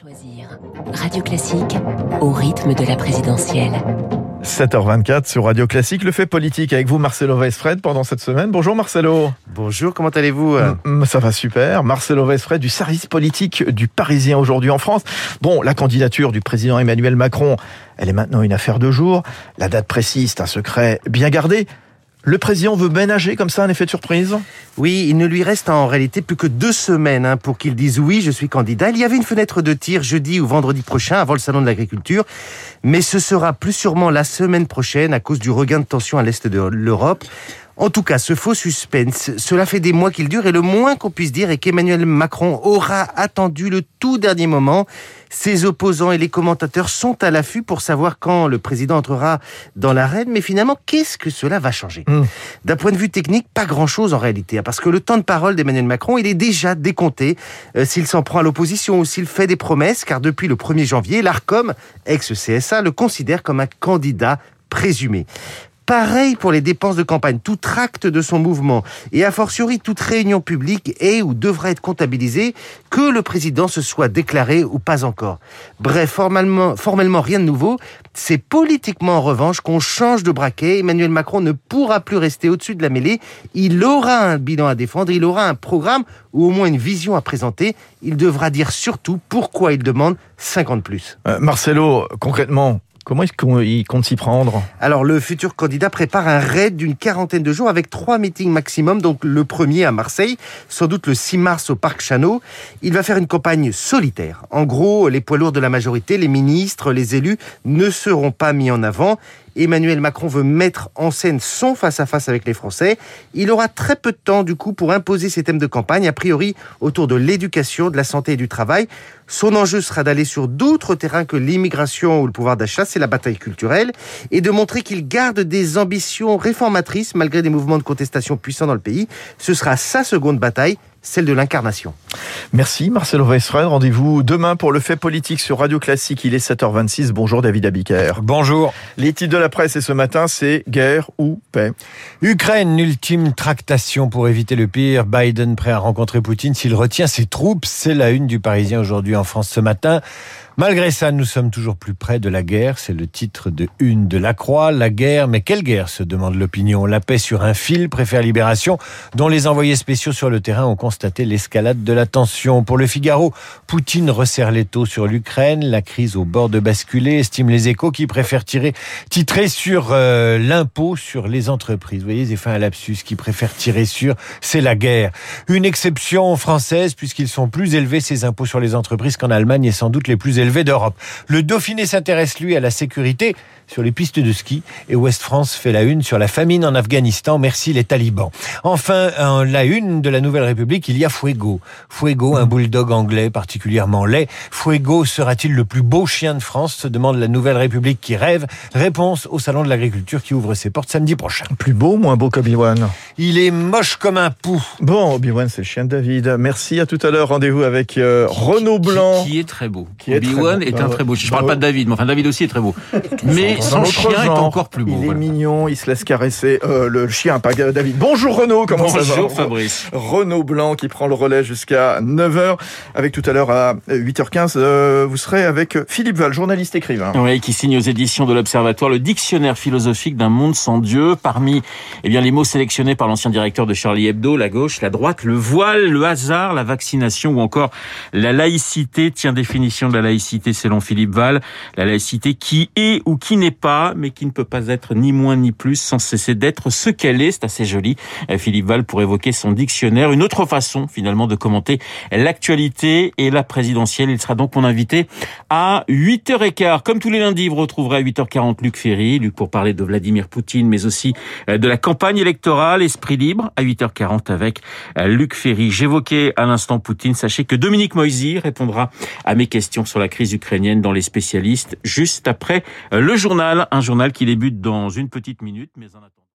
Choisir Radio Classique au rythme de la présidentielle. 7h24 sur Radio Classique, le fait politique avec vous Marcelo Weisfred pendant cette semaine. Bonjour Marcelo. Bonjour, comment allez-vous? Ça va super. Marcelo Weisfred du service politique du Parisien aujourd'hui en France. Bon, la candidature du président Emmanuel Macron, elle est maintenant une affaire de jour. La date précise, c'est un secret bien gardé. Le président veut ménager comme ça un effet de surprise? Oui, il ne lui reste en réalité plus que deux semaines hein, pour qu'il dise oui, je suis candidat. Il y avait une fenêtre de tir jeudi ou vendredi prochain avant le salon de l'agriculture, mais ce sera plus sûrement la semaine prochaine à cause du regain de tension à l'est de l'Europe. En tout cas, ce faux suspense, cela fait des mois qu'il dure et le moins qu'on puisse dire est qu'Emmanuel Macron aura attendu le tout dernier moment. Ses opposants et les commentateurs sont à l'affût pour savoir quand le président entrera dans l'arène, mais finalement, qu'est-ce que cela va changer? Hmm. D'un point de vue technique, pas grand-chose en réalité, hein, parce que le temps de parole d'Emmanuel Macron, il est déjà décompté euh, s'il s'en prend à l'opposition ou s'il fait des promesses, car depuis le 1er janvier, l'ARCOM, ex-CSA, le considère comme un candidat présumé. Pareil pour les dépenses de campagne. Tout acte de son mouvement et a fortiori toute réunion publique est ou devra être comptabilisée, que le président se soit déclaré ou pas encore. Bref, formellement, formellement rien de nouveau. C'est politiquement en revanche qu'on change de braquet. Emmanuel Macron ne pourra plus rester au-dessus de la mêlée. Il aura un bilan à défendre, il aura un programme ou au moins une vision à présenter. Il devra dire surtout pourquoi il demande 50 plus. Euh, Marcelo, concrètement, Comment est-ce qu'il compte s'y prendre? Alors, le futur candidat prépare un raid d'une quarantaine de jours avec trois meetings maximum. Donc, le premier à Marseille, sans doute le 6 mars au Parc Chano. Il va faire une campagne solitaire. En gros, les poids lourds de la majorité, les ministres, les élus ne seront pas mis en avant. Emmanuel Macron veut mettre en scène son face-à-face avec les Français. Il aura très peu de temps, du coup, pour imposer ses thèmes de campagne, a priori autour de l'éducation, de la santé et du travail. Son enjeu sera d'aller sur d'autres terrains que l'immigration ou le pouvoir d'achat, c'est la bataille culturelle, et de montrer qu'il garde des ambitions réformatrices malgré des mouvements de contestation puissants dans le pays. Ce sera sa seconde bataille, celle de l'incarnation. Merci Marcelo Weisfred. Rendez-vous demain pour le fait politique sur Radio Classique. Il est 7h26. Bonjour David Abiker. Bonjour. Les titres de la presse et ce matin, c'est guerre ou paix. Ukraine, ultime tractation pour éviter le pire. Biden prêt à rencontrer Poutine s'il retient ses troupes. C'est la une du Parisien aujourd'hui en France ce matin. Malgré ça, nous sommes toujours plus près de la guerre. C'est le titre de une de la Croix. La guerre, mais quelle guerre se demande l'opinion. La paix sur un fil, préfère Libération, dont les envoyés spéciaux sur le terrain ont constaté l'escalade de la tension. Pour le Figaro, Poutine resserre les taux sur l'Ukraine. La crise au bord de basculer, estime les échos qui préfèrent tirer, titrer sur euh, l'impôt sur les entreprises. Vous voyez, c'est fait un lapsus qui préfère tirer sur, c'est la guerre. Une exception française, puisqu'ils sont plus élevés, ces impôts sur les entreprises, qu'en Allemagne et sans doute les plus élevés d'Europe. Le Dauphiné s'intéresse, lui, à la sécurité sur les pistes de ski et Ouest France fait la une sur la famine en Afghanistan. Merci les talibans. Enfin, en la une de la Nouvelle République, il y a Fuego. Fuego, un bulldog anglais particulièrement laid. Fuego sera-t-il le plus beau chien de France se demande la Nouvelle République qui rêve. Réponse au Salon de l'Agriculture qui ouvre ses portes samedi prochain. Plus beau, moins beau qu'Obi-Wan Il est moche comme un pou. Bon, Obi-Wan, c'est le chien de David. Merci, à tout à l'heure. Rendez-vous avec euh, Renaud Blanc. Qui, est très beau. Obi-Wan est, un très beau. Je ne parle pas de David, mais enfin David aussi est très beau. Mais son chien est encore plus beau. Il est mignon, il se laisse caresser. Euh, le chien, pas David. Bonjour Renaud, comment ça va Bonjour Fabrice. Renaud Blanc qui prend le relais jusqu'à 9h. Avec tout à l'heure à 8h15, euh, vous serez avec Philippe Val, journaliste écrivain. Oui, qui signe aux éditions de l'Observatoire le dictionnaire philosophique d'un monde sans Dieu. Parmi eh bien, les mots sélectionnés par l'ancien directeur de Charlie Hebdo, la gauche, la droite, le voile, le hasard, la vaccination ou encore la laïcité. Tiens, définition de la laïcité selon Philippe Val. La laïcité qui est ou qui n'est pas, mais qui ne peut pas être ni moins ni plus sans cesser d'être ce qu'elle est. C'est assez joli. Euh, Philippe Val pour évoquer son dictionnaire. Une autre façon finalement de commenter l'actualité et la présidentielle. Il sera donc mon invité à 8h15. Comme tous les lundis, vous retrouverez à 8h40 Luc Ferry. Luc pour parler de Vladimir Poutine, mais aussi euh, de la campagne électorale, Esprit libre, à 8h40 avec euh, Luc Ferry. J'évoquais à l'instant Poutine. Sachez que Dominique Moisy répondra à mes questions sur la crise ukrainienne dans les spécialistes juste après le journal. Un journal qui débute dans une petite minute, mais.